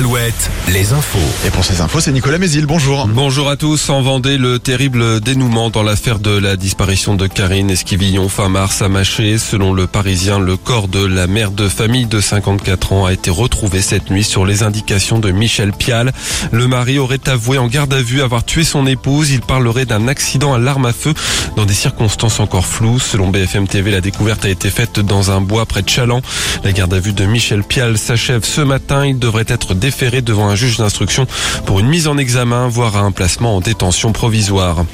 Alouette, les infos. Et pour ces infos, c'est Nicolas Mézil. Bonjour. Bonjour à tous. En Vendée, le terrible dénouement dans l'affaire de la disparition de Karine Esquivillon fin mars à Maché. Selon le Parisien, le corps de la mère de famille de 54 ans a été retrouvé cette nuit sur les indications de Michel Pial. Le mari aurait avoué en garde à vue avoir tué son épouse. Il parlerait d'un accident à l'arme à feu dans des circonstances encore floues. Selon BFM TV, la découverte a été faite dans un bois près de Chaland. La garde à vue de Michel Pial s'achève ce matin. Il devrait être devant un juge d'instruction pour une mise en examen, voire un placement en détention provisoire.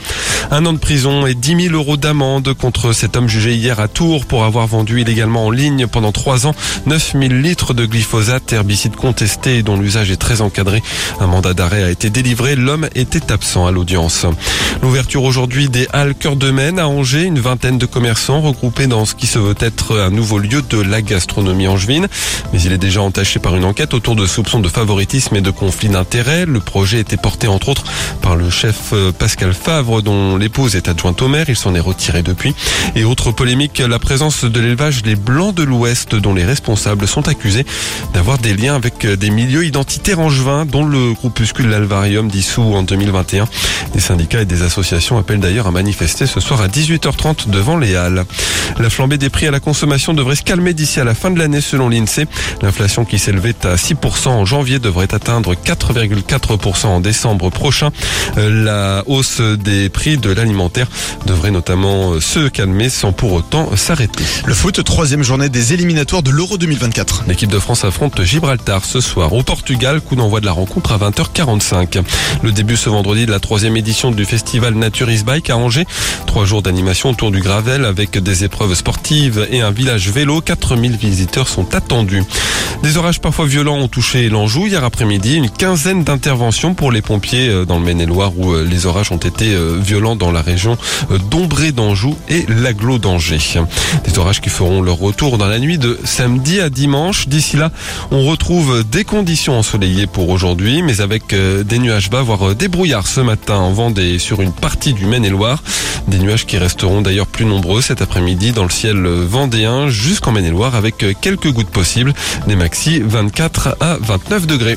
Un an de prison et 10 000 euros d'amende contre cet homme jugé hier à Tours pour avoir vendu illégalement en ligne pendant trois ans 9 000 litres de glyphosate, herbicide contesté dont l'usage est très encadré. Un mandat d'arrêt a été délivré. L'homme était absent à l'audience. L'ouverture aujourd'hui des Halles Cœur de Maine à Angers, une vingtaine de commerçants regroupés dans ce qui se veut être un nouveau lieu de la gastronomie angevine. Mais il est déjà entaché par une enquête autour de soupçons de favoritisme et de conflits d'intérêts. Le projet était porté entre autres par le chef euh, Pascal Favre dont l'épouse est adjointe au maire. Il s'en est retiré depuis. Et autre polémique, la présence de l'élevage Les Blancs de l'Ouest dont les responsables sont accusés d'avoir des liens avec euh, des milieux identitaires angevins dont le groupuscule L'Alvarium dissous en 2021. Des syndicats et des associations appellent d'ailleurs à manifester ce soir à 18h30 devant les Halles. La flambée des prix à la consommation devrait se calmer d'ici à la fin de l'année selon l'INSEE. L'inflation qui s'élevait à 6% en janvier devrait atteindre 4,4% en décembre prochain. Euh, La hausse des prix de l'alimentaire devrait notamment euh, se calmer sans pour autant s'arrêter. Le foot, troisième journée des éliminatoires de l'Euro 2024. L'équipe de France affronte Gibraltar ce soir au Portugal, coup d'envoi de la rencontre à 20h45. Le début ce vendredi de la troisième édition du festival Nature is Bike à Angers. Trois jours d'animation autour du Gravel avec des épreuves sportives et un village vélo. 4000 visiteurs sont attendus. Des orages parfois violents ont touché l'Anjou hier après-midi. Une quinzaine d'interventions pour les pompiers euh, dans le Maine-et-Loire où euh, les orages ont été euh, violents dans la région d'Ombré d'Anjou et l'Aglo d'Angers. Des orages qui feront leur retour dans la nuit de samedi à dimanche. D'ici là, on retrouve des conditions ensoleillées pour aujourd'hui, mais avec des nuages bas, voire des brouillards ce matin en Vendée sur une partie du Maine-et-Loire. Nuages qui resteront d'ailleurs plus nombreux cet après-midi dans le ciel vendéen jusqu'en Maine-et-Loire avec quelques gouttes possibles. Des maxi 24 à 29 degrés.